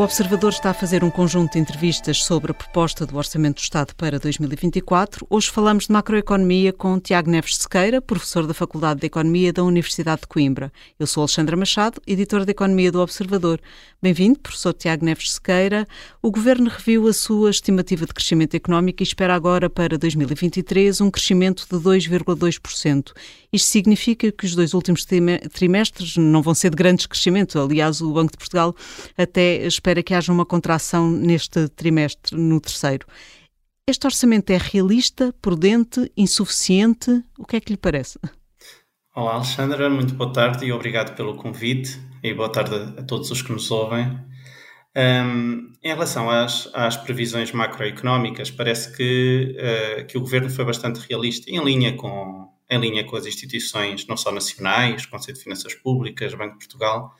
O Observador está a fazer um conjunto de entrevistas sobre a proposta do Orçamento do Estado para 2024. Hoje falamos de macroeconomia com Tiago Neves Sequeira, professor da Faculdade de Economia da Universidade de Coimbra. Eu sou Alexandra Machado, editora de Economia do Observador. Bem-vindo, professor Tiago Neves Sequeira. O Governo reviu a sua estimativa de crescimento económico e espera agora para 2023 um crescimento de 2,2%. Isto significa que os dois últimos trimestres não vão ser de grandes crescimento. Aliás, o Banco de Portugal até espera que haja uma contração neste trimestre, no terceiro. Este orçamento é realista, prudente, insuficiente? O que é que lhe parece? Olá, Alexandra, muito boa tarde e obrigado pelo convite e boa tarde a todos os que nos ouvem. Um, em relação às, às, previsões macroeconómicas, parece que, uh, que o governo foi bastante realista, em linha, com, em linha com as instituições, não só nacionais, Conselho de Finanças Públicas, Banco de Portugal,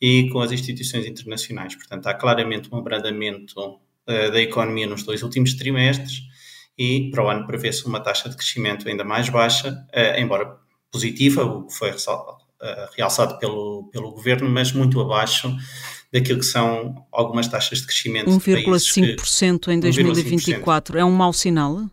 e com as instituições internacionais. Portanto, há claramente um abrandamento uh, da economia nos dois últimos trimestres e para o ano prevê-se uma taxa de crescimento ainda mais baixa, uh, embora positiva, o que foi uh, realçado pelo, pelo governo, mas muito abaixo daquilo que são algumas taxas de crescimento. 1,5% em 2024 é um mau sinal?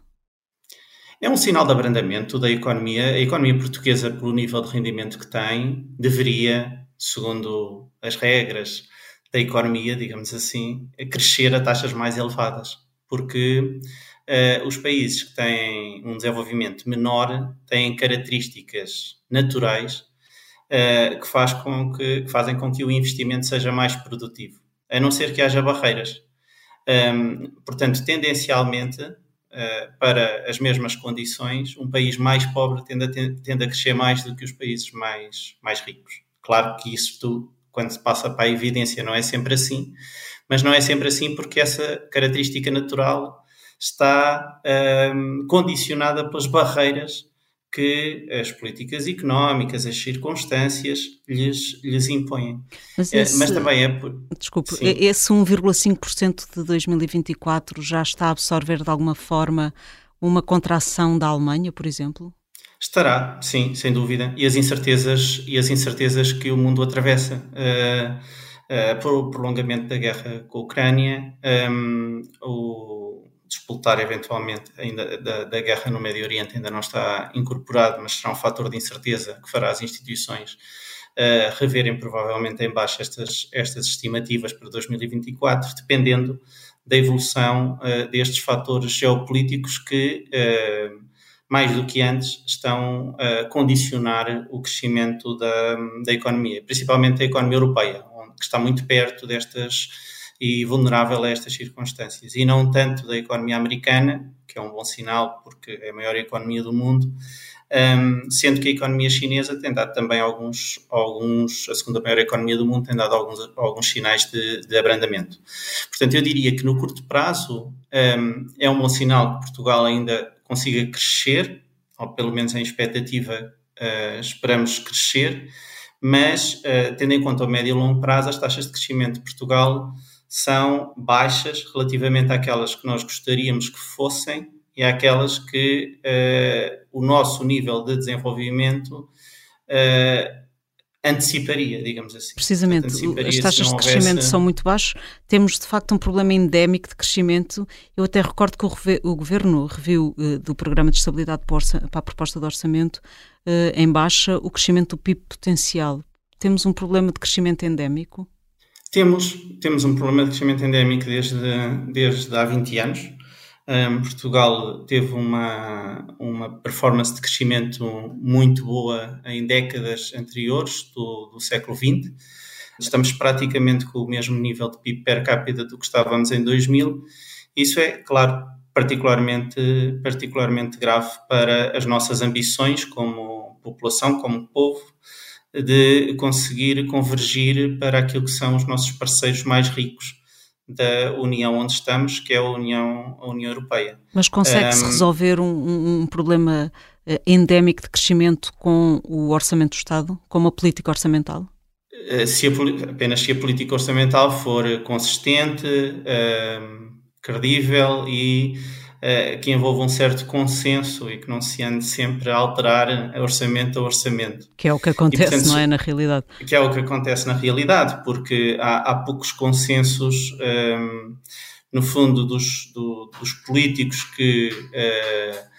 É um sinal de abrandamento da economia. A economia portuguesa, pelo nível de rendimento que tem, deveria segundo as regras da economia, digamos assim, crescer a taxas mais elevadas, porque uh, os países que têm um desenvolvimento menor têm características naturais uh, que, faz com que, que, fazem com que o investimento seja mais produtivo, a não ser que haja barreiras. Um, portanto, tendencialmente, uh, para as mesmas condições, um país mais pobre tende a, tende a crescer mais do que os países mais, mais ricos. Claro que isto, quando se passa para a evidência, não é sempre assim, mas não é sempre assim porque essa característica natural está um, condicionada pelas barreiras que as políticas económicas, as circunstâncias lhes, lhes impõem. Mas, esse, mas também é por. Desculpe, sim. esse 1,5% de 2024 já está a absorver de alguma forma uma contração da Alemanha, por exemplo? Estará, sim, sem dúvida. E as incertezas, e as incertezas que o mundo atravessa. Uh, uh, por o prolongamento da guerra com a Ucrânia, um, o disputar eventualmente ainda da, da, guerra no Médio Oriente ainda não está incorporado, mas será um fator de incerteza que fará as instituições uh, reverem provavelmente em baixo estas, estas estimativas para 2024, dependendo da evolução uh, destes fatores geopolíticos que uh, mais do que antes, estão a condicionar o crescimento da, da economia, principalmente a economia europeia, que está muito perto destas e vulnerável a estas circunstâncias, e não tanto da economia americana, que é um bom sinal porque é a maior economia do mundo, um, sendo que a economia chinesa tem dado também alguns, alguns, a segunda maior economia do mundo tem dado alguns, alguns sinais de, de abrandamento. Portanto, eu diria que no curto prazo um, é um bom sinal que Portugal ainda consiga crescer, ou pelo menos em expectativa uh, esperamos crescer, mas uh, tendo em conta o médio e longo prazo, as taxas de crescimento de Portugal são baixas relativamente àquelas que nós gostaríamos que fossem e àquelas que uh, o nosso nível de desenvolvimento anteciparia, digamos assim. Precisamente, anteciparia as taxas de crescimento houvesse... são muito baixas, temos de facto um problema endémico de crescimento. Eu até recordo que o, o Governo reviu uh, do Programa de Estabilidade para, para, a proposta de orçamento uh, em baixa o crescimento do PIB potencial. Temos um problema de crescimento endémico? Temos, temos um problema de crescimento endémico desde, desde há 20 anos. Um, Portugal teve uma, uma performance de crescimento muito boa em décadas anteriores do, do século XX. Estamos praticamente com o mesmo nível de PIB per capita do que estávamos em 2000. Isso é, claro, particularmente, particularmente grave para as nossas ambições como população, como povo, de conseguir convergir para aquilo que são os nossos parceiros mais ricos da União onde estamos, que é a União, a União Europeia. Mas consegue-se um, resolver um, um, problema eh, endémico de crescimento com o Orçamento do Estado, com uma política orçamental? Eh, se a, apenas se a política orçamental for consistente, um, credível e que envolva um certo consenso e que não se ande sempre a alterar orçamento a orçamento. Que é o que acontece, e, portanto, não é, na realidade? Que é o que acontece na realidade, porque há, há poucos consensos, um, ehm, no fundo, dos, do, dos políticos que uh,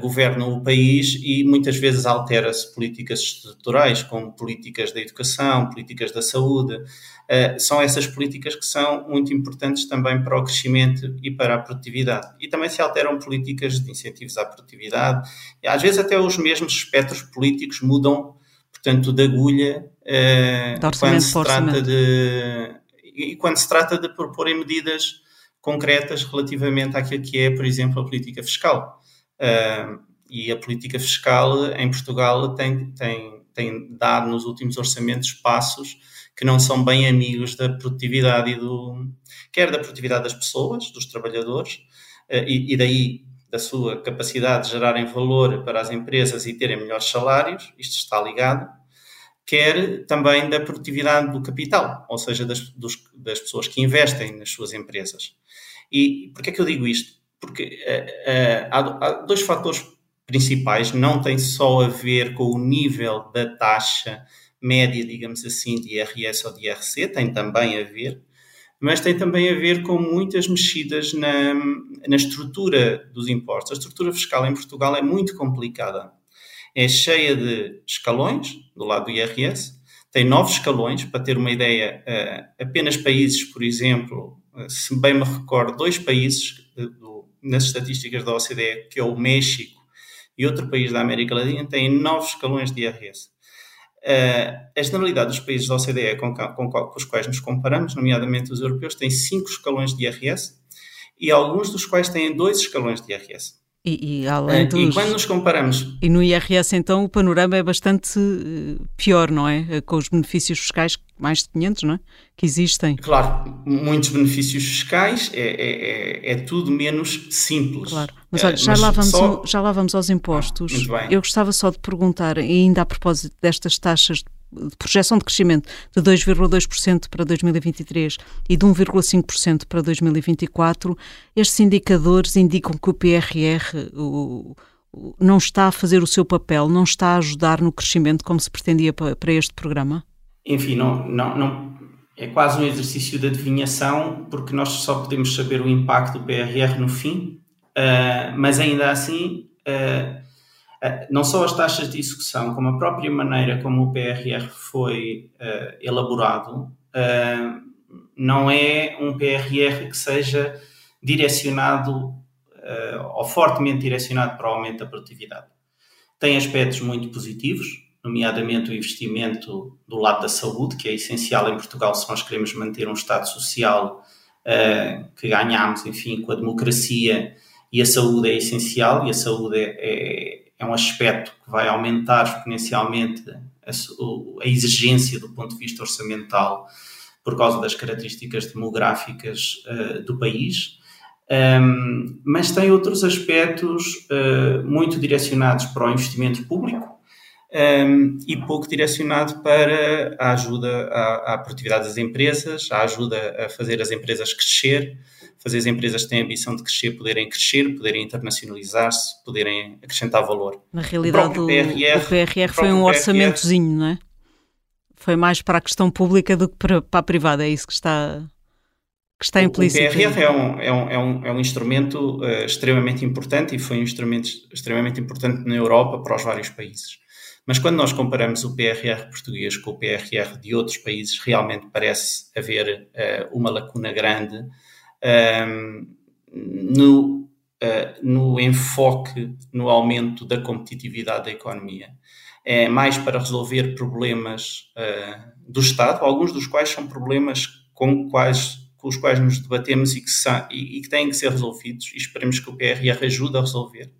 governam o país e muitas vezes altera-se políticas estruturais, como políticas da educação, políticas da saúde, Uh, são essas políticas que são muito importantes também para o crescimento e para a produtividade. E também se alteram políticas de incentivos à produtividade, e às vezes até os mesmos espectros políticos mudam, portanto, de agulha uh, quando se trata de e quando se trata de proporem medidas concretas relativamente àquilo que é, por exemplo, a política fiscal. E a política fiscal em Portugal tem, tem, tem dado nos últimos orçamentos passos que não são bem amigos da produtividade e do quer da produtividade das pessoas, dos trabalhadores, eh, e, e daí da sua capacidade de gerarem valor para as empresas e terem melhores salários, isto está ligado, quer também da produtividade do capital, ou seja, das, dos, das pessoas que investem nas suas empresas. E por que é que eu digo isto? Porque uh, uh, há, há, dois fatores principais, não tem só a ver com o nível da taxa média, digamos assim, de IRS ou de IRC, tem também a ver, mas tem também a ver com muitas mexidas na, na estrutura dos impostos. A estrutura fiscal em Portugal é muito complicada. É cheia de escalões, do lado do IRS, tem nove escalões, para ter uma ideia, eh, apenas países, por exemplo, se bem me recordo, dois países eh, nas estatísticas da OCDE, que é o México e outro país da América Latina, têm nove escalões de IRS. Uh, a generalidade dos países da OCDE com, com, com, os quais nos comparamos, nomeadamente os europeus, tem cinco escalões de IRS e alguns dos quais têm dois escalões de IRS. E, e, além dos... e quando nos comparamos. E no IRS, então, o panorama é bastante eh, pior, não é? Eh, com os benefícios fiscais, mais de 500, não é? Que existem. Claro, muitos benefícios fiscais, é, é, é, é tudo menos simples. Claro. Mas olha, já, Mas lá, vamos só... já lá vamos aos impostos. Ah, Eu gostava só de perguntar, ainda a propósito destas taxas de de projeção de crescimento de 2,2% para 2023 e de 1,5% para 2024, estes indicadores indicam que o PRR o, o, não está a fazer o seu papel, não está a ajudar no crescimento como se pretendia para, para este programa? Enfim, não, não, não, é quase um exercício de adivinhação, porque nós só podemos saber o impacto do PRR no fim, uh, mas ainda assim. Uh, não só as taxas de execução, como a própria maneira como o PRR foi uh, elaborado, uh, não é um PRR que seja direcionado uh, ou fortemente direcionado para o aumento da produtividade. Tem aspectos muito positivos, nomeadamente o investimento do lado da saúde, que é essencial em Portugal se nós queremos manter um Estado social que ganhamos, enfim, com a democracia e a saúde é essencial e a saúde é, é é um aspecto que vai aumentar exponencialmente a, a, exigência do ponto de vista orçamental por causa das características demográficas uh, do país. Um, mas tem outros aspectos uh, muito direcionados para o investimento público um, e pouco direcionado para a ajuda à, à produtividade das empresas, a ajuda a fazer as empresas crescer, fazer as empresas que têm a ambição de crescer poderem crescer, poderem internacionalizar-se, poderem acrescentar valor. Na realidade, o, PRR, o PRR foi um orçamentozinho, PRR, não é? Foi mais para a questão pública do que para, para a privada, é isso que está, que está implícito. O PRR é um, é um, é um, é um instrumento uh, extremamente importante e foi um instrumento extremamente importante na Europa para os vários países. Mas quando nós comparamos o PRR português com o PRR de outros países, realmente parece haver uh, uma lacuna grande um, no, uh, no enfoque no aumento da competitividade da economia. É mais para resolver problemas uh, do Estado, alguns dos quais são problemas com, quais, com os quais nos debatemos e que, são, e, e que têm que ser resolvidos e esperemos que o PRR ajude a resolver,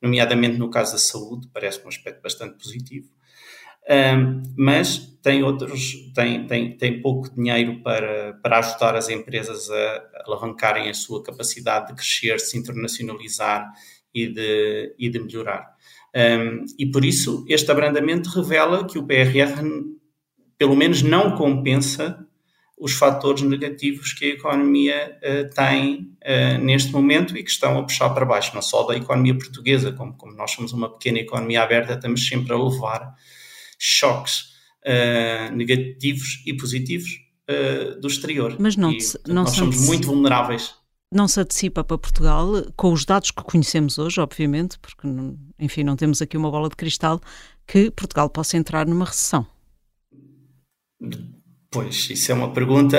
nomeadamente no caso da saúde, parece um aspecto bastante positivo. Um, mas tem outros, tem, tem, tem pouco dinheiro para, para ajudar as empresas a alavancarem a sua capacidade de crescer, se internacionalizar e de, e de melhorar. Um, e por isso, este abrandamento revela que o PRR, pelo menos, não compensa os fatores negativos que a economia uh, tem uh, neste momento e que estão a puxar para baixo, não só da economia portuguesa, como, como nós somos uma pequena economia aberta, estamos sempre a levar choques uh, negativos e positivos do exterior. Mas não, e, portanto, não nós somos muito vulneráveis. Não se antecipa para Portugal, com os dados que conhecemos hoje, obviamente, porque, enfim, não temos aqui uma bola de cristal, que Portugal possa entrar numa recessão. Pois, isso é uma pergunta.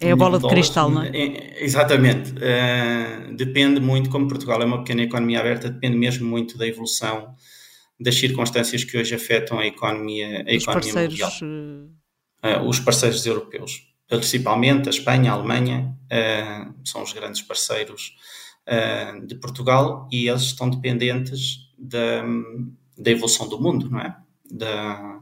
É a bola de cristal, não é? é exatamente. Uh, depende muito, como Portugal é uma pequena economia aberta, depende mesmo muito da evolução das circunstâncias que hoje afetam a economia, a os economia mundial. Uh, os parceiros europeus, principalmente a Espanha, a Alemanha, uh, são os grandes parceiros de Portugal e eles estão dependentes da, da evolução do mundo, não é? Da,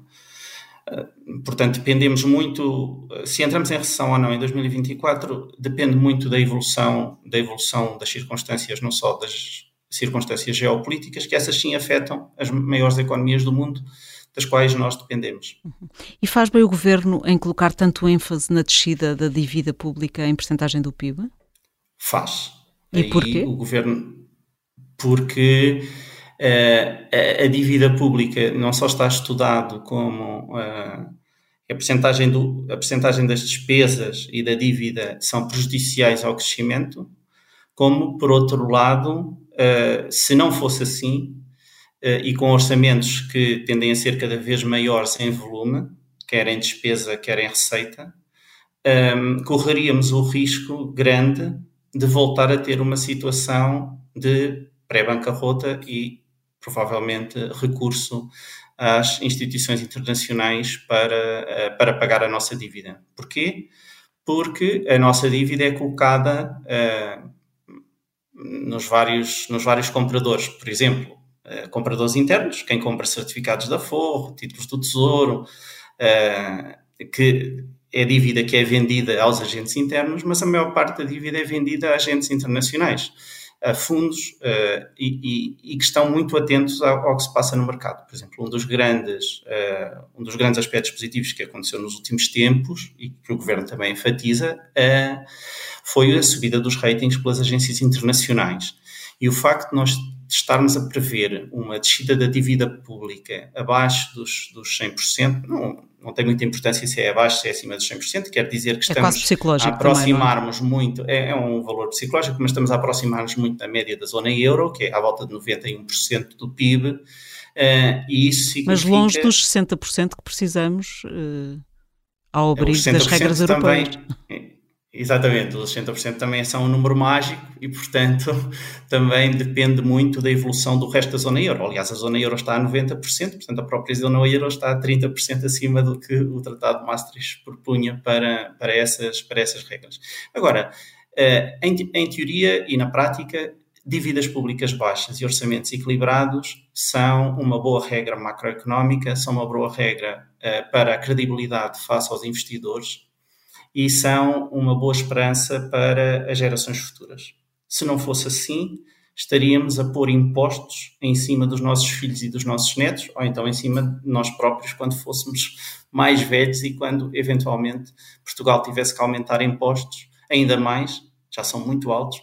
Portanto, dependemos muito, se entramos em recessão ou não em 2024, depende muito da evolução, da evolução das circunstâncias, não só das circunstâncias geopolíticas, que essas sim afetam as maiores economias do mundo, das quais nós dependemos. E faz bem o governo em colocar tanto ênfase na descida da dívida pública em percentagem do PIB? Faz. E Aí porquê? O governo, porque a, a dívida pública não só está estudado como a percentagem, do, a percentagem das despesas e da dívida são prejudiciais ao crescimento, como, por outro lado, se não fosse assim, e com orçamentos que tendem a ser cada vez maiores em volume, quer em despesa, quer em receita, correríamos o risco grande de voltar a ter uma situação de pré-bancarrota e provavelmente recurso às instituições internacionais para, eh, para pagar a nossa dívida. Porquê? Porque a nossa dívida é colocada uh, nos, vários, nos vários compradores. Por exemplo, uh, compradores internos, quem compra certificados da Forro, títulos do Tesouro, uh, que é dívida que é vendida aos agentes internos, mas a maior parte da dívida é vendida a agentes internacionais a fundos uh, e, e, e, que estão muito atentos ao, ao, que se passa no mercado. Por exemplo, um dos grandes, uh, um dos grandes aspectos positivos que aconteceu nos últimos tempos e que o governo também enfatiza uh, foi a subida dos ratings pelas agências internacionais. E o facto de nós estarmos a prever uma descida da dívida pública abaixo dos, dos 100%, não, não tem muita importância se é abaixo, se é acima dos 100%, quer dizer que é estamos a é? aproximar-nos é? muito, é, é, um valor psicológico, mas estamos a aproximar-nos muito da média da zona euro, que é à volta de 91% do PIB, uh, eh, e isso significa... Mas longe dos 60% que precisamos uh, ao abrigo das regras europeias. Exatamente, os 60% também são um número mágico e, portanto, também depende muito da evolução do resto da zona euro. Aliás, a zona euro está a 90%, portanto, a própria zona euro está a 30% acima do que o Tratado de Maastricht propunha para, para, essas, para essas regras. Agora, eh, em, em teoria e na prática, dívidas públicas baixas e orçamentos equilibrados são uma boa regra macroeconómica, são uma boa regra uh, para a credibilidade face aos investidores e são uma boa esperança para as gerações futuras. Se não fosse assim, estaríamos a pôr impostos em cima dos nossos filhos e dos nossos netos, ou então em cima de nós próprios quando fôssemos mais velhos e quando eventualmente Portugal tivesse que aumentar impostos ainda mais, já são muito altos,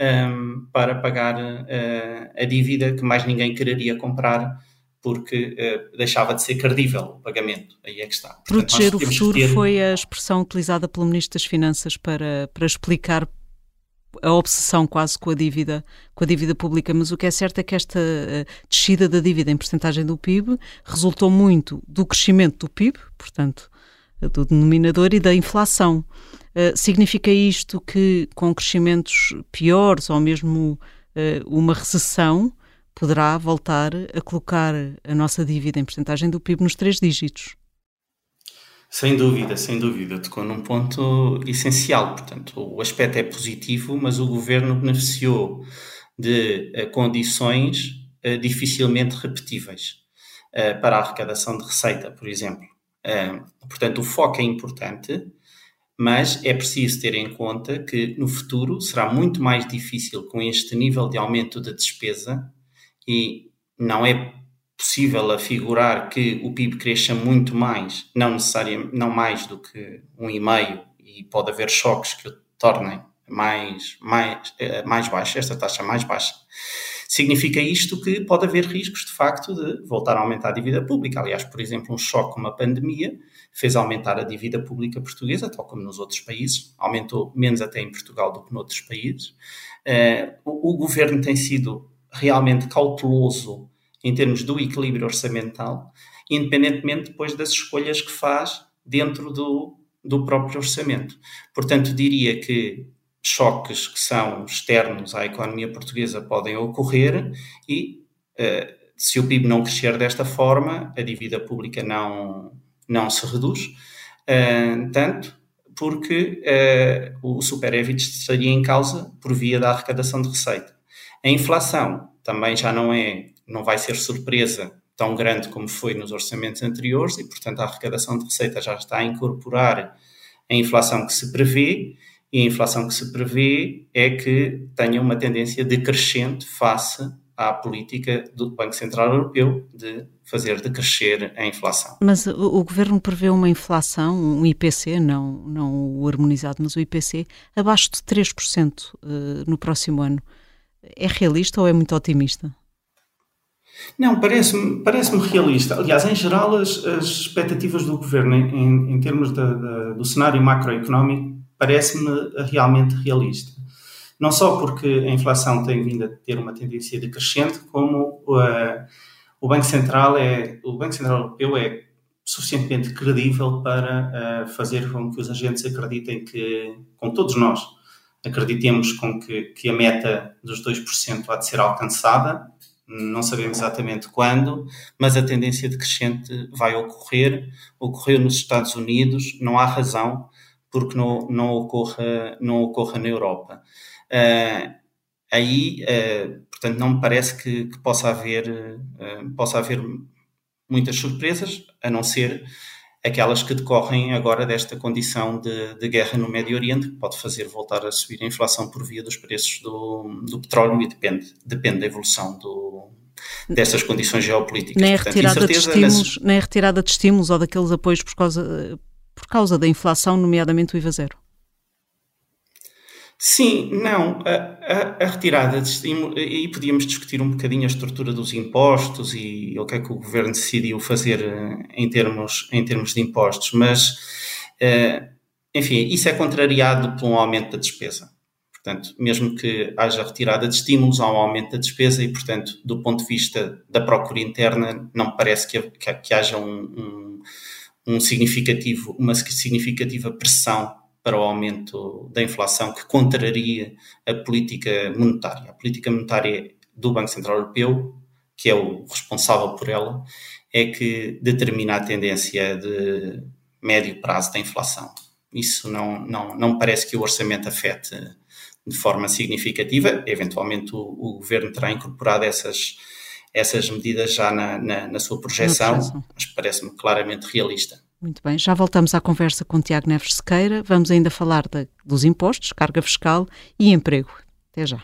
um, para pagar uh, a dívida que mais ninguém quereria comprar porque uh, deixava de ser credível o pagamento. Aí é que está. Portanto, Proteger o futuro ter... foi a expressão utilizada pelo Ministro das Finanças para, para explicar a obsessão quase com a dívida, com a dívida pública, mas o que é certo é que esta uh, descida da dívida em percentagem do PIB resultou muito do crescimento do PIB, portanto, do denominador e da inflação. Uh, significa isto que com crescimentos piores ou mesmo uma recessão, poderá voltar a colocar a nossa dívida em porcentagem do PIB nos três dígitos. Sem dúvida, sem dúvida. Tocou num ponto essencial. Portanto, o aspecto é positivo, mas o governo beneficiou de uh, condições uh, dificilmente repetíveis uh, para a arrecadação de receita, por exemplo. portanto, o foco é importante, mas é preciso ter em conta que no futuro será muito mais difícil com este nível de aumento da de despesa e não é possível afigurar que o PIB cresça muito mais, não necessariamente, não mais do que um e meio e pode haver choques que o tornem mais, mais, eh, mais baixa, esta taxa mais baixa. Significa isto que pode haver riscos, de facto, de voltar a aumentar a dívida pública. Aliás, por exemplo, um choque como a pandemia fez aumentar a dívida pública portuguesa, tal como nos outros países, aumentou menos até em Portugal do que noutros países. Uh, o, o governo tem sido realmente cauteloso em termos do equilíbrio orçamental, independentemente depois das escolhas que faz dentro do, do próprio orçamento. Portanto, diria que choques que são externos à economia portuguesa podem ocorrer e, uh, se o PIB não crescer desta forma, a dívida pública não, não se reduz, tanto porque uh, o superávit estaria em causa por via da arrecadação de receita. A inflação também já não é, não vai ser surpresa tão grande como foi nos orçamentos anteriores e, portanto, a arrecadação de receita já está a incorporar a inflação que se prevê e a inflação que se prevê é que tenha uma tendência decrescente face à política do Banco Central Europeu de fazer decrescer a inflação. Mas o, governo prevê uma inflação, um IPC, não, não o harmonizado, mas o IPC, abaixo de 3% uh, eh, no próximo ano. É realista ou é muito otimista? Não, parece-me parece realista. Aliás, em geral, as, as expectativas do governo em, em termos de, de, do cenário macroeconómico parece-me realmente realista. Não só porque a inflação tem vindo a ter uma tendência decrescente, como uh, o Banco Central é o Banco Central Europeu é suficientemente credível para uh, fazer com que os agentes acreditem que, com todos nós, acreditemos com que, que a meta dos 2% há de ser alcançada. Não sabemos exatamente quando, mas a tendência decrescente vai ocorrer. Ocorreu nos Estados Unidos, não há razão porque não, não, ocorra, não ocorra na Europa. Uh, aí, uh, portanto, não me parece que, que possa, haver, uh, possa haver muitas surpresas, a não ser aquelas que decorrem agora desta condição de, de, guerra no Médio Oriente, que pode fazer voltar a subir a inflação por via dos preços do, do petróleo e depende, depende da evolução do, destas condições geopolíticas. Nem a, retirada de estímulos, nem a retirada de estímulos ou daqueles apoios por causa, por causa da inflação, nomeadamente o IVA zero? Sim, não. A, a, a retirada de estímulo, aí podíamos discutir um bocadinho a estrutura dos impostos e o que é que o governo decidiu fazer eh, em termos, em termos de impostos, mas, uh, enfim, isso é contrariado por um aumento da despesa. Portanto, mesmo que haja retirada de estímulos, há um aumento da despesa e, portanto, do ponto de vista da procura interna, não parece que, que, que haja um, um um significativo, uma significativa pressão para o aumento da inflação que contraria a política monetária. A política monetária do Banco Central Europeu, que é o responsável por ela, é que determina a tendência de médio prazo da inflação. Isso não, não, não parece que o orçamento afete de forma significativa. Eventualmente, o, o governo terá incorporado essas essas medidas já na, na, na sua projeção, mas parece-me claramente realista. Muito bem, já voltamos à conversa com Tiago Neves Sequeira. Vamos ainda falar de, dos impostos, carga fiscal e emprego. Até já.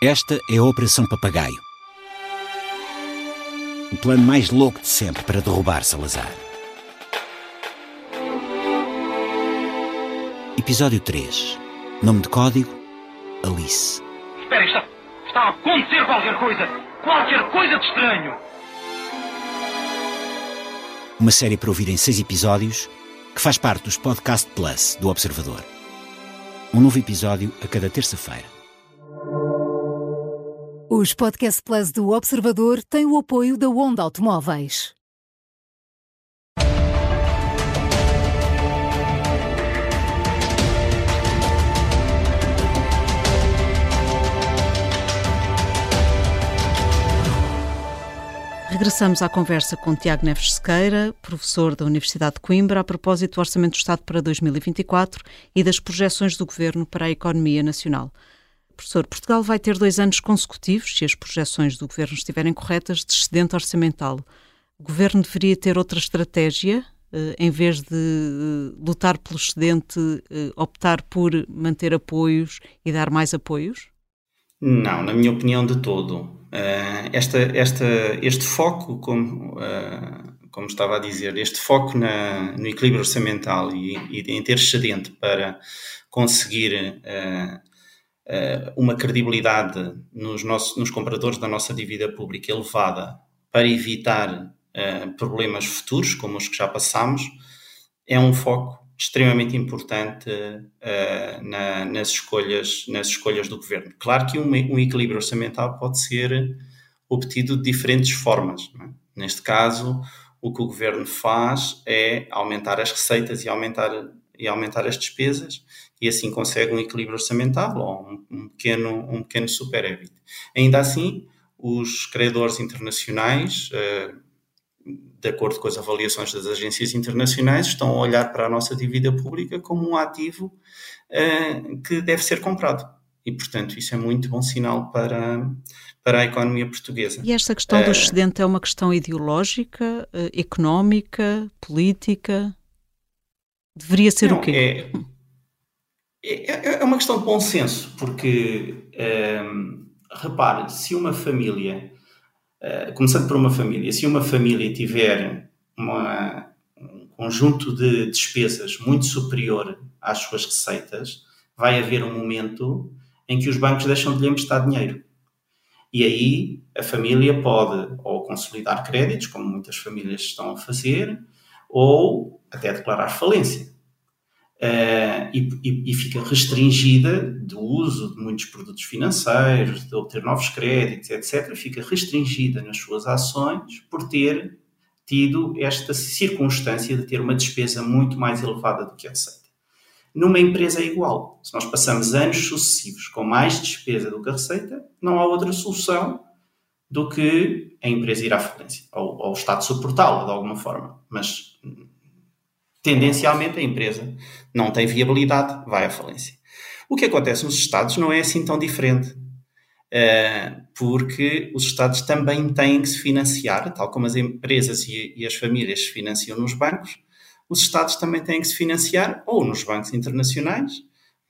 Esta é a Operação Papagaio o plano mais louco de sempre para derrubar Salazar. Episódio 3. Nome de código: Alice. Espera, está, está a acontecer qualquer coisa! Qualquer coisa de estranho! Uma série para ouvir em seis episódios que faz parte dos Podcast Plus do Observador. Um novo episódio a cada terça-feira. Os Podcast Plus do Observador têm o apoio da Onda Automóveis. Regressamos à conversa com Tiago Neves Sequeira, professor da Universidade de Coimbra, a propósito do Orçamento do Estado para 2024 e das projeções do Governo para a economia nacional. Professor, Portugal vai ter dois anos consecutivos, se as projeções do Governo estiverem corretas, de excedente orçamental. O Governo deveria ter outra estratégia em vez de lutar pelo excedente, optar por manter apoios e dar mais apoios? Não, na minha opinião, de todo. Esta, esta, este foco, como, como estava a dizer, este foco na, no equilíbrio orçamental e, e em ter excedente para conseguir uh, uma credibilidade nos, nossos, nos compradores da nossa dívida pública elevada para evitar uh, problemas futuros, como os que já passamos, é um foco extremamente importante uh, na, nas, escolhas, nas escolhas do governo. Claro que um, um, equilíbrio orçamental pode ser obtido de diferentes formas. É? Neste caso, o que o governo faz é aumentar as receitas e aumentar, e aumentar as despesas e assim consegue um equilíbrio orçamental ou um, um pequeno, um pequeno superávit. Ainda assim, os credores internacionais, uh, de acordo com as avaliações das agências internacionais, estão a olhar para a nossa dívida pública como um ativo uh, que deve ser comprado. E, portanto, isso é muito bom sinal para, para a economia portuguesa. E esta questão do eh, excedente é uma questão ideológica, económica, política? Deveria ser não, o quê? É, é, é, é uma questão de bom senso, porque um, repare, se uma família, uh, começando por uma família, se uma família tiver uma, um conjunto de despesas muito superior às suas receitas, vai haver um momento em que os bancos deixam de lhe emprestar dinheiro. E aí a família pode ou consolidar créditos, como muitas famílias estão a fazer, ou até declarar falência uh, e, e, e, fica restringida do uso de muitos produtos financeiros, de obter novos créditos, etc., fica restringida nas suas ações por ter tido esta circunstância de ter uma despesa muito mais elevada do que a receita. Numa empresa é igual. Se nós passamos anos sucessivos com mais despesa do que a receita, não há outra solução do que a empresa ir à falência, ou, ou o Estado suportá-la de alguma forma. Mas tendencialmente a empresa não tem viabilidade, vai à falência. O que acontece nos Estados não é assim tão diferente, uh, porque os Estados também têm que se financiar, tal como as empresas e as famílias se financiam nos bancos, os Estados também têm que se financiar ou nos bancos internacionais,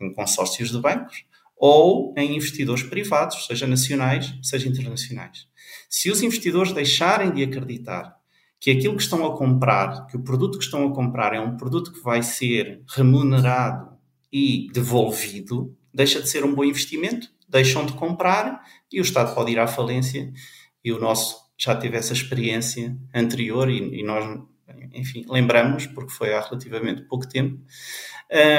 em consórcios de bancos, ou em investidores privados, seja nacionais, seja internacionais. Se os investidores deixarem de acreditar que aquilo que estão a comprar, que o produto que estão a comprar é um produto que vai ser remunerado e devolvido, deixa de ser um bom investimento, deixam de comprar e o Estado pode ir à falência. E o nosso já teve essa experiência anterior e, e nós, enfim, lembramos, porque foi há relativamente pouco tempo,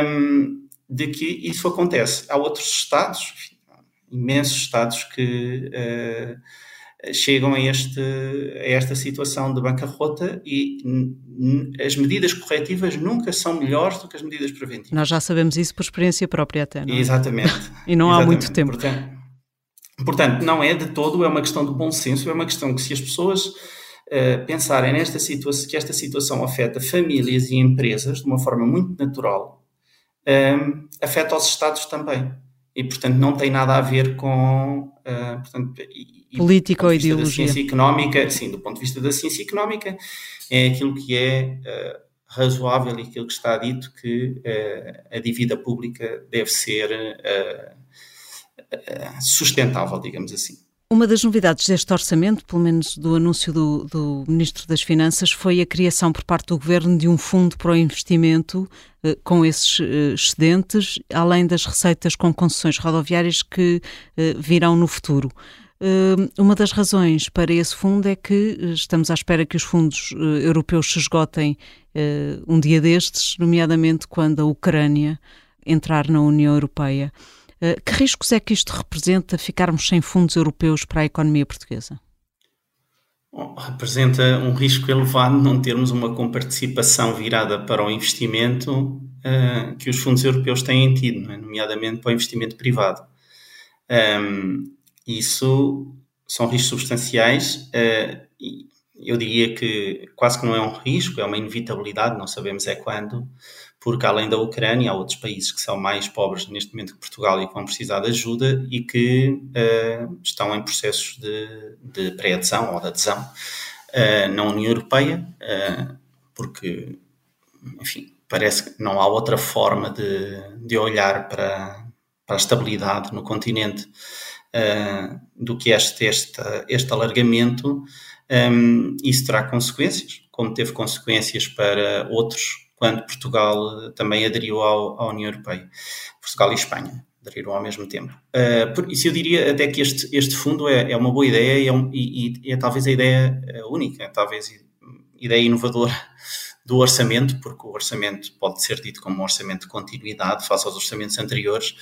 um, de que isso acontece. Há outros Estados, imensos Estados que. Uh, chegam a, este, a esta situação de bancarrota e as medidas corretivas nunca são melhores do que as medidas preventivas. Nós já sabemos isso por experiência própria até, não é? Exatamente. e não Exatamente. há muito tempo. Portanto, portanto, não é de todo, é uma questão de bom senso, é uma questão que se as pessoas uh, pensarem nesta situação, que esta situação afeta famílias e empresas de uma forma muito natural, um, ehm, afeta os Estados também. E, portanto, não tem nada a ver com... Uh, portanto, política ou ideologia. Da ciência económica, sim, do ponto de vista da ciência económica, é aquilo que é uh, razoável e aquilo que está dito que uh, a dívida pública deve ser sustentável, digamos assim. Uma das novidades deste orçamento, pelo menos do anúncio do, do, Ministro das Finanças, foi a criação por parte do Governo de um fundo para o investimento eh, com esses eh, excedentes, além das receitas com concessões rodoviárias que eh, virão no futuro. Uma das razões para esse fundo é que estamos à espera que os fundos europeus se esgotem um dia destes, nomeadamente quando a Ucrânia entrar na União Europeia. Que riscos é que isto representa ficarmos sem fundos europeus para a economia portuguesa? Bom, representa um risco elevado não termos uma comparticipação virada para o investimento uh, que os fundos europeus têm tido, é? nomeadamente para o investimento privado. Um, isso são riscos substanciais. Uh, eu diria que quase que não é um risco, é uma inevitabilidade, não sabemos é quando, porque além da Ucrânia, há outros países que são mais pobres neste momento que Portugal e que vão precisar de ajuda e que uh, estão em processos de, de pré-adesão ou de adesão uh, na União Europeia, uh, porque enfim, parece que não há outra forma de, de olhar para, para a estabilidade no continente do que este, este, este alargamento. Um, isso terá consequências, como teve consequências para outros, quando Portugal também aderiu ao, à União Europeia. Portugal e Espanha aderiram ao mesmo tempo. Uh, por isso eu diria até que este, este fundo é, é uma boa ideia e é, um, e, e é talvez a ideia única, talvez ideia inovadora do orçamento, porque o orçamento pode ser dito como um orçamento de continuidade face aos orçamentos anteriores,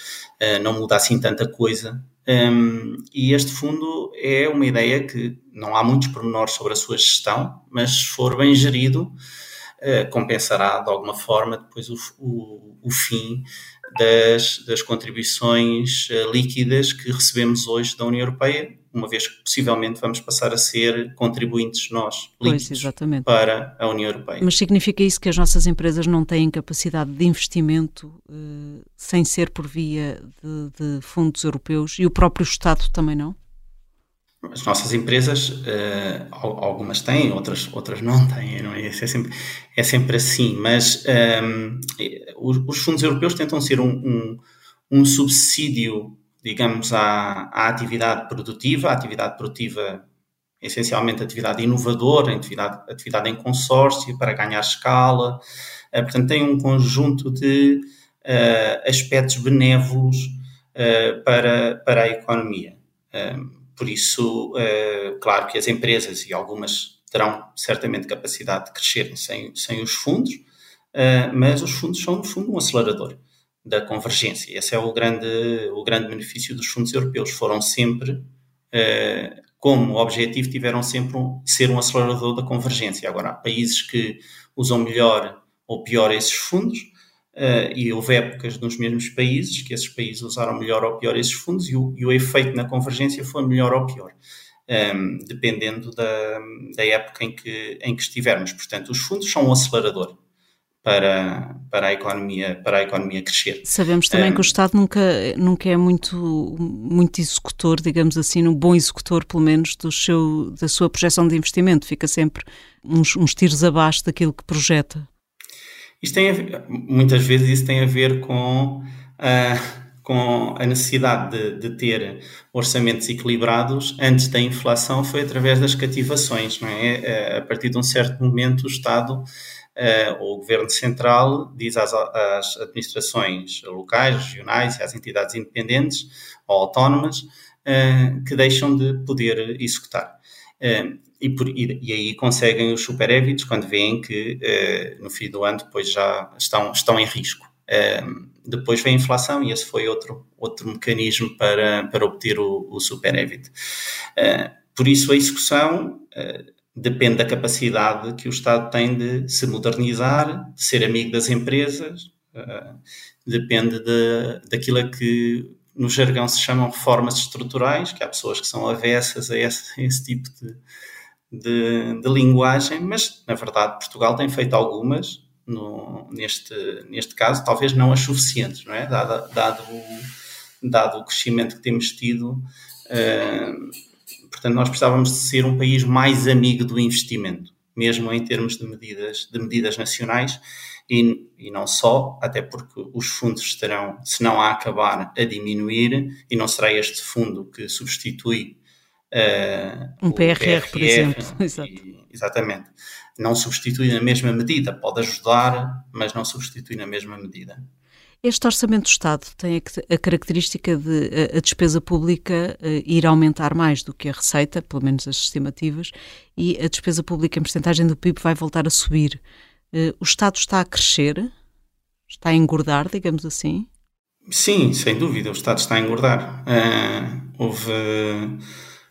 não muda assim tanta coisa. Um, e este fundo é uma ideia que não há muitos pormenores sobre a sua gestão, mas se for bem gerido, compensará de alguma forma depois o, o, o fim das, das contribuições uh, líquidas que recebemos hoje da União Europeia, uma vez que possivelmente vamos passar a ser contribuintes nós, líquidos, pois, para a União Europeia. Mas significa isso que as nossas empresas não têm capacidade de investimento uh, sem ser por via de, de, fundos europeus e o próprio Estado também não? As nossas empresas, uh, algumas têm, outras, outras não têm, não é? é? sempre, é sempre assim, mas um, ehm, os, os, fundos europeus tentam ser um, um, um subsídio digamos, à, à atividade produtiva, a atividade produtiva essencialmente atividade inovadora, atividade, atividade em consórcio para ganhar escala. Uh, portanto, tem um conjunto de uh, aspectos benévolos para, para a economia. Por isso, claro que as empresas e algumas terão certamente capacidade de crescer sem, sem os fundos, mas os fundos são, no fundo, um acelerador da convergência. Esse é o grande, o grande benefício dos fundos europeus. Foram sempre, eh, como objetivo, tiveram sempre um, ser um acelerador da convergência. Agora, há países que usam melhor ou pior esses fundos, uh, e houve épocas nos mesmos países que esses países usaram melhor ou pior esses fundos, e o, e o efeito na convergência foi melhor ou pior. Um, ehm, dependendo da, da época em que, em que estivermos. Portanto, os fundos são um acelerador para, para, a, economia, para a economia crescer. Sabemos também um, que o Estado nunca, nunca é muito, muito executor, digamos assim, um bom executor, pelo menos, do seu, da sua projeção de investimento, fica sempre uns, uns tiros abaixo daquilo que projeta. Isto tem ver, muitas vezes isso tem a ver com, uh, com a necessidade de, de, ter orçamentos equilibrados antes da inflação foi através das cativações, não é? A partir de um certo momento o Estado uh, o Governo Central diz às, às, administrações locais, regionais e às entidades independentes ou autónomas uh, que deixam de poder executar. Uh, e, por, e, e, aí conseguem os superévitos quando veem que no fim do ano depois já estão, estão em risco. depois vem a inflação e esse foi outro, outro mecanismo para, para obter o, o superávit. por isso a execução depende da capacidade que o Estado tem de se modernizar, de ser amigo das empresas, uh, depende de, daquilo que no jargão se chamam reformas estruturais, que há pessoas que são avessas a esse, a esse tipo de, de, de, linguagem, mas na verdade Portugal tem feito algumas, no, neste, neste caso, talvez não as suficientes, não é? Dado, dado, dado o crescimento que temos tido. Uh, Portanto, nós precisávamos de ser um país mais amigo do investimento, mesmo em termos de medidas, de medidas nacionais e, e não só, até porque os fundos estarão, se não a acabar, a diminuir e não será este fundo que substitui um PRR, PRR, por exemplo. E, exatamente. Não substitui na mesma medida, pode ajudar, mas não substitui na mesma medida. Este Orçamento do Estado tem a característica de a despesa pública eh, ir aumentar mais do que a receita, pelo menos as estimativas, e a despesa pública em porcentagem do PIB vai voltar a subir. Eh, o Estado está a crescer? Está a engordar, digamos assim? Sim, sem dúvida, o Estado está a engordar. Uh, houve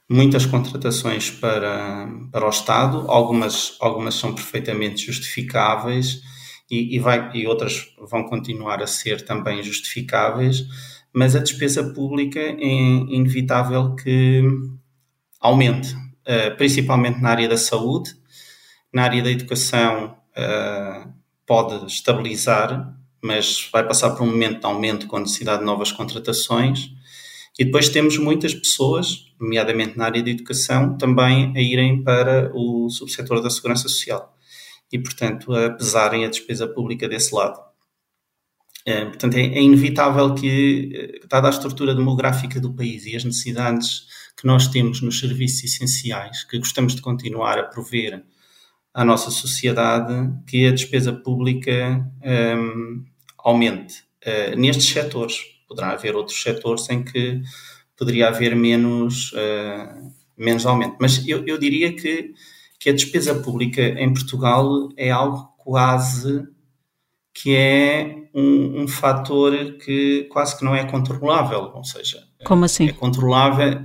muitas contratações para, para o Estado, algumas, algumas são perfeitamente justificáveis e, e, vai, e outras vão continuar a ser também justificáveis, mas a despesa pública é inevitável que aumente, uh, principalmente na área da saúde, na área da educação uh, pode estabilizar, mas vai passar por um momento de aumento com necessidade de novas contratações. E depois temos muitas pessoas, nomeadamente na área da educação, também a irem para o subsetor da segurança social. e, portanto, a pesarem a despesa pública desse lado. Uh, portanto, é, é, inevitável que, dada a estrutura demográfica do país e as necessidades que nós temos nos serviços essenciais, que gostamos de continuar a prover à nossa sociedade, que a despesa pública um, aumente. Uh, nestes setores, poderá haver outros setores em que poderia haver menos, uh, menos aumento. Mas eu, eu diria que, que a despesa pública em Portugal é algo quase que é um, um fator que quase que não é controlável, ou seja, como assim? É controlável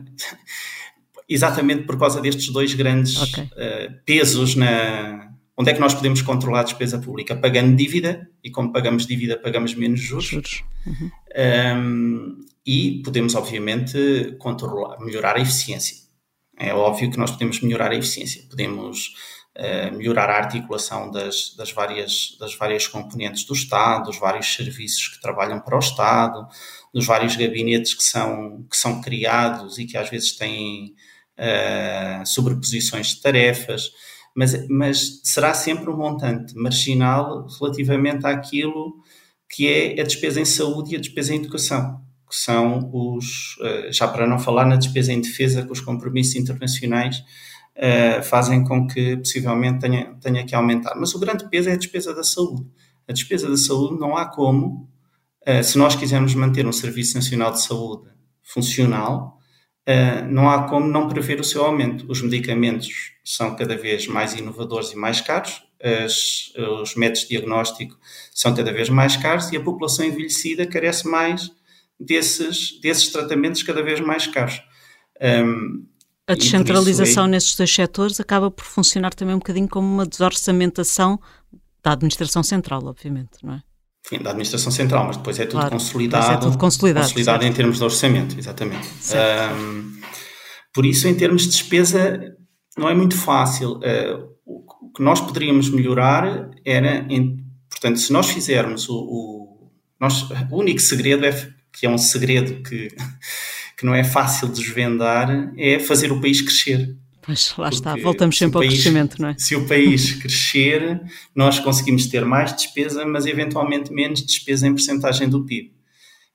exatamente por causa destes dois grandes okay. uh, pesos na onde é que nós podemos controlar a despesa pública? Pagando dívida, e como pagamos dívida, pagamos menos juros. juros. Uhum. Um, e podemos, obviamente, controlar, melhorar a eficiência. É óbvio que nós podemos melhorar a eficiência. Podemos uh, melhorar a articulação das, das, várias, das várias componentes do Estado, dos vários serviços que trabalham para o Estado, dos vários gabinetes que são, que são criados e que às vezes têm uh, sobreposições de tarefas, mas, mas será sempre um montante marginal relativamente àquilo que é a despesa em saúde e a despesa em educação, que são os, uh, já para não falar na despesa em defesa, que os compromissos internacionais uh, fazem com que possivelmente tenha, tenha que aumentar. Mas o grande peso é a despesa da saúde. A despesa da saúde não há como eh, se nós quisermos manter um Serviço Nacional de Saúde funcional, uh, não há como não prever o seu aumento. Os medicamentos são cada vez mais inovadores e mais caros, as, os métodos de diagnóstico são cada vez mais caros e a população envelhecida carece mais desses, desses tratamentos cada vez mais caros. Um, a descentralização é... nesses dois setores acaba por funcionar também um bocadinho como uma desorçamentação da administração central, obviamente, não é? Sim, da administração central, mas depois é tudo claro, consolidado, é tudo consolidado, consolidado em termos de orçamento, exatamente. Um, por isso, em termos de despesa, não é muito fácil. Uh, o que nós poderíamos melhorar era, em, portanto, se nós fizermos o, o, nós, o único segredo é que é um segredo que, que não é fácil de desvendar, é fazer o país crescer. Pois lá está, voltamos sempre ao crescimento, não é? Se o país crescer, nós conseguimos ter mais despesa, mas eventualmente menos despesa em percentagem do PIB.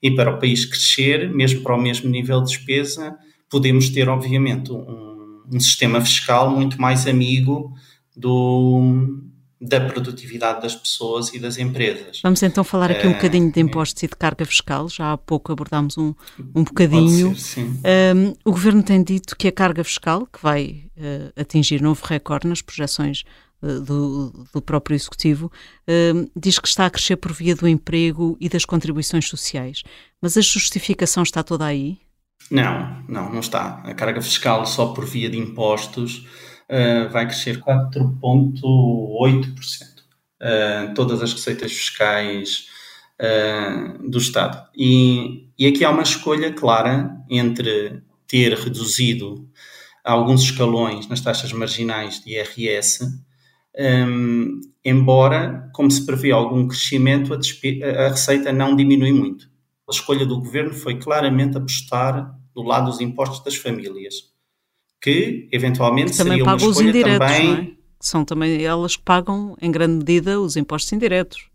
E para o país crescer, mesmo para o mesmo nível de despesa, podemos ter, obviamente, um, um sistema fiscal muito mais amigo do, da produtividade das pessoas e das empresas. Vamos então falar aqui um bocadinho de impostos e de carga fiscal. Já há pouco abordámos um, um bocadinho. Ser, um, o Governo tem dito que a carga fiscal, que vai uh, atingir novo recorde nas projeções uh, do, do, próprio Executivo, uh, diz que está a crescer por via do emprego e das contribuições sociais. Mas a justificação está toda aí? Não, não, não está. A carga fiscal só por via de impostos uh, vai crescer 4,8%. Uh, todas as receitas fiscais uh, do Estado. E, e aqui há uma escolha clara entre ter reduzido alguns escalões nas taxas marginais de IRS, um, embora, como se prevê algum crescimento, a, a, receita não diminui muito. A escolha do governo foi claramente apostar do lado dos impostos das famílias que eventualmente que também seria pagam os indiretos, também... não é? São também elas que pagam em grande medida os impostos indiretos.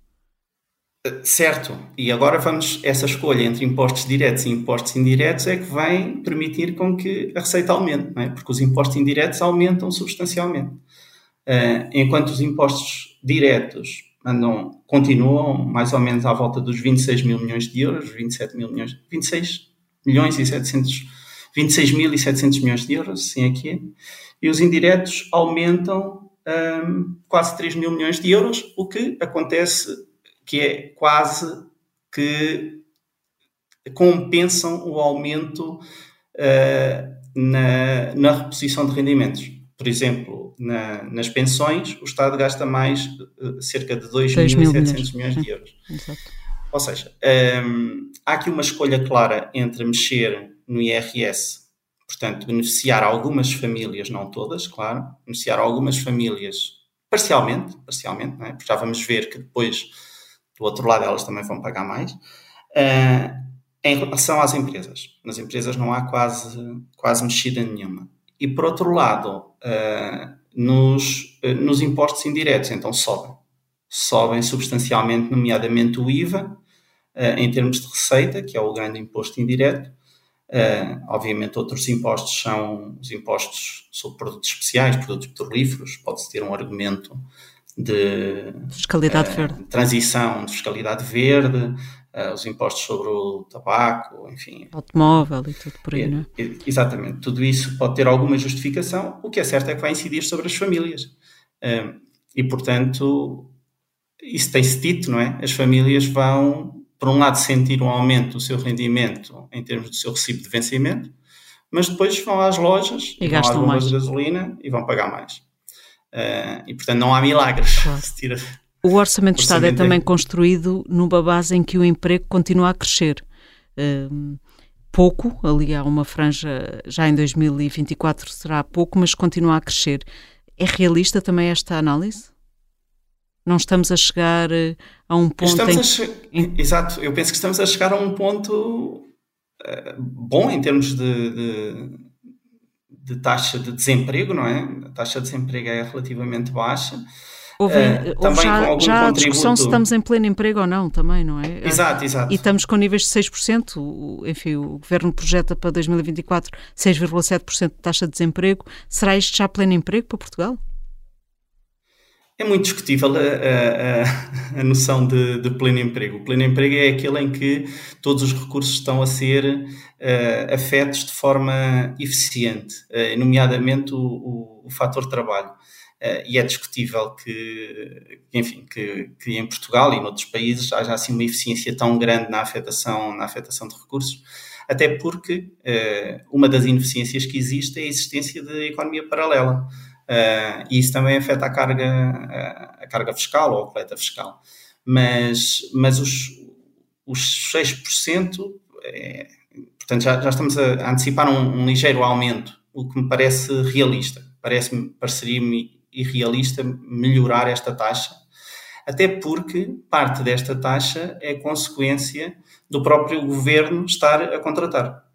Eh, certo, e agora vamos, essa escolha entre impostos diretos e impostos indiretos é que vai permitir com que a receita aumente, é? porque os impostos indiretos aumentam substancialmente. Uh, enquanto os impostos diretos andam, continuam mais ou menos à volta dos 26 mil milhões de euros, 27 mil milhões, 26 milhões e 700 26.700 milhões de euros, assim aqui é, e os indiretos aumentam um, quase 3 mil milhões de euros, o que acontece que é quase que compensam o aumento uh, na, na reposição de rendimentos. Por exemplo, na, nas pensões, o Estado gasta mais uh, cerca de 2.700 milhões de euros. Exato. Ou seja, um, há aqui uma escolha clara entre mexer no IRS. Portanto, beneficiar algumas famílias, não todas, claro, beneficiar algumas famílias parcialmente, parcialmente, não é? porque já vamos ver que depois do outro lado elas também vão pagar mais. Uh, em relação às empresas, nas empresas não há quase, quase mexida nenhuma. E por outro lado, uh, nos, nos impostos indiretos, então sobem. Sobem substancialmente, nomeadamente o IVA, em termos de receita, que é o grande imposto indireto, Uh, obviamente, outros impostos são os impostos sobre produtos especiais, produtos petrolíferos. Pode-se ter um argumento de fiscalidade uh, verde. transição de fiscalidade verde, uh, os impostos sobre o tabaco, enfim. Automóvel e tudo por aí, não é? Exatamente. Tudo isso pode ter alguma justificação. O que é certo é que vai incidir sobre as famílias. e, portanto, isso tem-se dito, não é? As famílias vão por um lado, sentir um aumento do seu rendimento em termos do seu recibo de vencimento, mas depois vão às lojas e, e gastam vão mais. de gasolina e vão pagar mais. Uh, e, portanto, não há milagres. Claro. o Orçamento de Estado é também construído numa base em que o emprego continua a crescer. Uh, pouco, ali há uma franja, já em 2024 será pouco, mas continua a crescer. É realista também esta análise? Não estamos a chegar eh, a um ponto. Estamos em... Exato, eu penso que estamos a chegar a um ponto uh, bom em termos de, de, de, taxa de desemprego, não é? A taxa de desemprego é relativamente baixa. Houve, uh, houve já, já a discussão se estamos em pleno emprego ou não, também, não é? Exato, exato. E estamos com níveis de 6%, enfim, o Governo projeta para 2024 6,7% de taxa de desemprego. Será isto já pleno emprego para Portugal? É muito discutível a, a, a noção de, de, pleno emprego. O pleno emprego é aquele em que todos os recursos estão a ser uh, afetos de forma eficiente, uh, nomeadamente o, o, o fator trabalho. Uh, e é discutível que, enfim, que, que, em Portugal e noutros países haja assim uma eficiência tão grande na afetação, na afetação de recursos, até porque uma das ineficiências que existe é a existência de economia paralela. Uh, e isso também afeta a carga, a, a carga fiscal ou a coleta fiscal. Mas, mas os, os 6%, é, portanto, já, já estamos a, a antecipar um, um, ligeiro aumento, o que me parece realista. Parece-me, pareceria-me irrealista melhorar esta taxa, até porque parte desta taxa é consequência do próprio governo estar a contratar.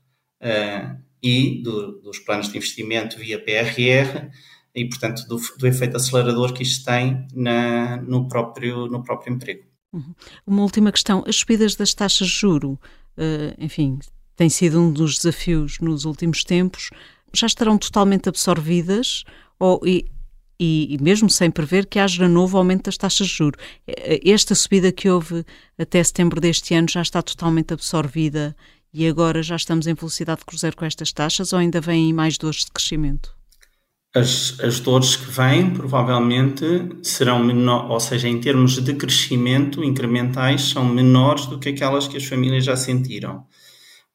Uh, e do, dos planos de investimento via PRR, e, portanto, do, do efeito acelerador que isto tem na, no, próprio, no próprio emprego. Uhum. Uma última questão: as subidas das taxas de juro, uh, enfim, tem sido um dos desafios nos últimos tempos, já estarão totalmente absorvidas ou, e, e, mesmo sem prever que haja novo aumento das taxas de juro. Eh, esta subida que houve até setembro deste ano já está totalmente absorvida e agora já estamos em velocidade de cruzeiro com estas taxas ou ainda vêm mais dores de crescimento? As, as dores que vêm provavelmente serão menor, ou seja, em termos de crescimento incrementais, são menores do que aquelas que as famílias já sentiram.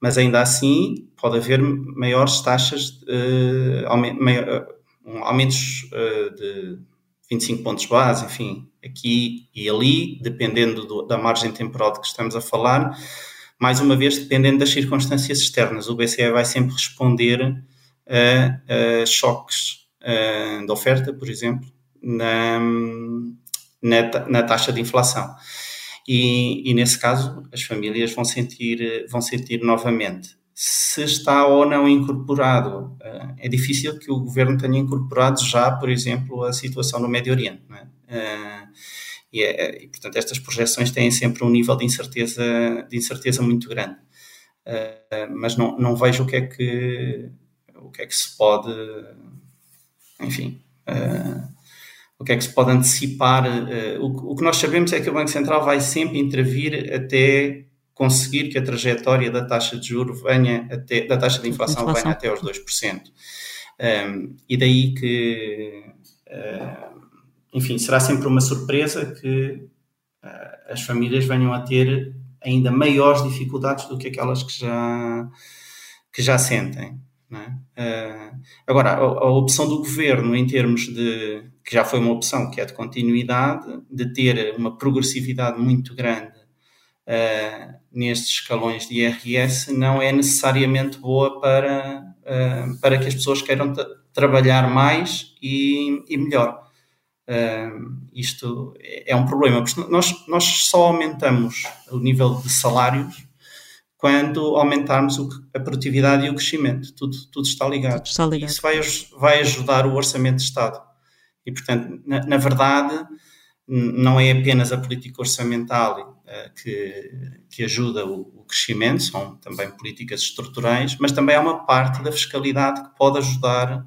Mas ainda assim, pode haver maiores taxas, uh, aumentos uh, de 25 pontos base, enfim, aqui e ali, dependendo do, da margem temporal de que estamos a falar, mais uma vez, dependendo das circunstâncias externas. O BCE vai sempre responder a, a choques uh, de oferta, por exemplo, na, na, na taxa de inflação. E, e, nesse caso as famílias vão sentir, vão sentir novamente. Se está ou não incorporado, uh, é difícil que o governo tenha incorporado já, por exemplo, a situação no Médio Oriente. É? E, é, e, portanto, estas projeções têm sempre um nível de incerteza, de incerteza muito grande. Mas não, não vejo o que é que, o que, é que se pode enfim, uh, o que é que se pode antecipar? Uh, o, o, que nós sabemos é que o Banco Central vai sempre intervir até conseguir que a trajetória da taxa de juros venha até, da taxa de inflação, inflação. venha até aos 2%. Um, e daí que, uh, enfim, será sempre uma surpresa que as famílias venham a ter ainda maiores dificuldades do que aquelas que já, que já sentem. Uh, agora, a, a, opção do governo em termos de, que já foi uma opção, que é de continuidade, de ter uma progressividade muito grande uh, nestes escalões de IRS, não é necessariamente boa para, uh, para que as pessoas queiram trabalhar mais e, e melhor. isto é um problema, porque nós, nós só aumentamos o nível de salários quando aumentarmos a produtividade e o crescimento. Tudo, tudo está ligado. Tudo está ligado. Isso vai, vai ajudar o orçamento de Estado. E, portanto, na, na verdade, não é apenas a política orçamental uh, que, que ajuda o, o, crescimento, são também políticas estruturais, mas também há uma parte da fiscalidade que pode ajudar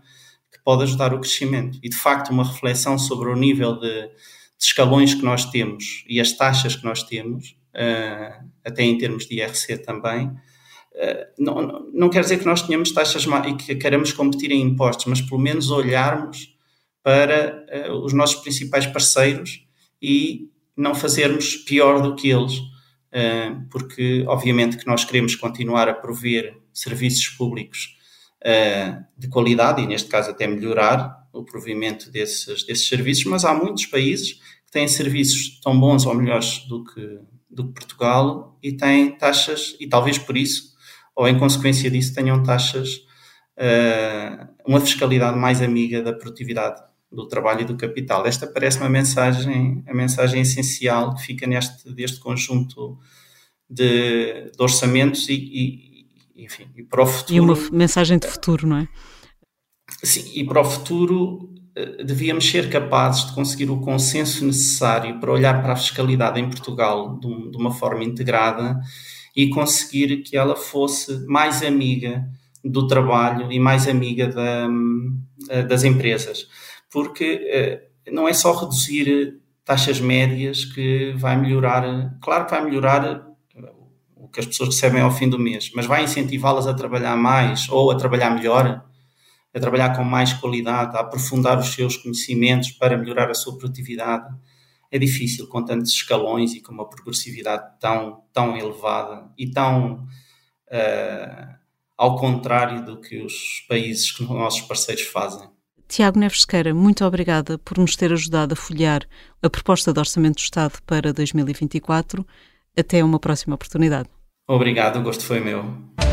que pode ajudar o crescimento. E, de facto, uma reflexão sobre o nível de, de escalões que nós temos e as taxas que nós temos, até em termos de IRC também, uh, não, não quer dizer que nós tenhamos taxas e que queremos competir em impostos, mas pelo menos olharmos para uh, os nossos principais parceiros e não fazermos pior do que eles, porque obviamente que nós queremos continuar a prover serviços públicos de qualidade e neste caso até melhorar o provimento desses, desses serviços, mas há muitos países que têm serviços tão bons ou melhores do que, do que Portugal e têm taxas, e talvez por isso, ou em consequência disso, tenham taxas, uh, uma fiscalidade mais amiga da produtividade do trabalho e do capital. Esta parece uma mensagem, a mensagem essencial que fica neste deste conjunto de, de orçamentos e, e, enfim, e para o futuro. E uma mensagem de futuro, não é? Sim, e para o futuro devíamos ser capazes de conseguir o consenso necessário para olhar para a fiscalidade em Portugal de, uma forma integrada e conseguir que ela fosse mais amiga do trabalho e mais amiga da, eh, das empresas. Porque eh, não é só reduzir taxas médias que vai melhorar, claro que vai melhorar eh, o que as pessoas recebem ao fim do mês, mas vai incentivá-las a trabalhar mais ou a trabalhar melhor, a trabalhar com mais qualidade, a aprofundar os seus conhecimentos para melhorar a sua produtividade. É difícil com tantos escalões e com uma progressividade tão, tão elevada e tão uh, ao contrário do que os países que os nossos parceiros fazem. Tiago Neves Sequeira, muito obrigada por nos ter ajudado a folhear a proposta de Orçamento do Estado para 2024. Até uma próxima oportunidade. Obrigado, o gosto foi meu.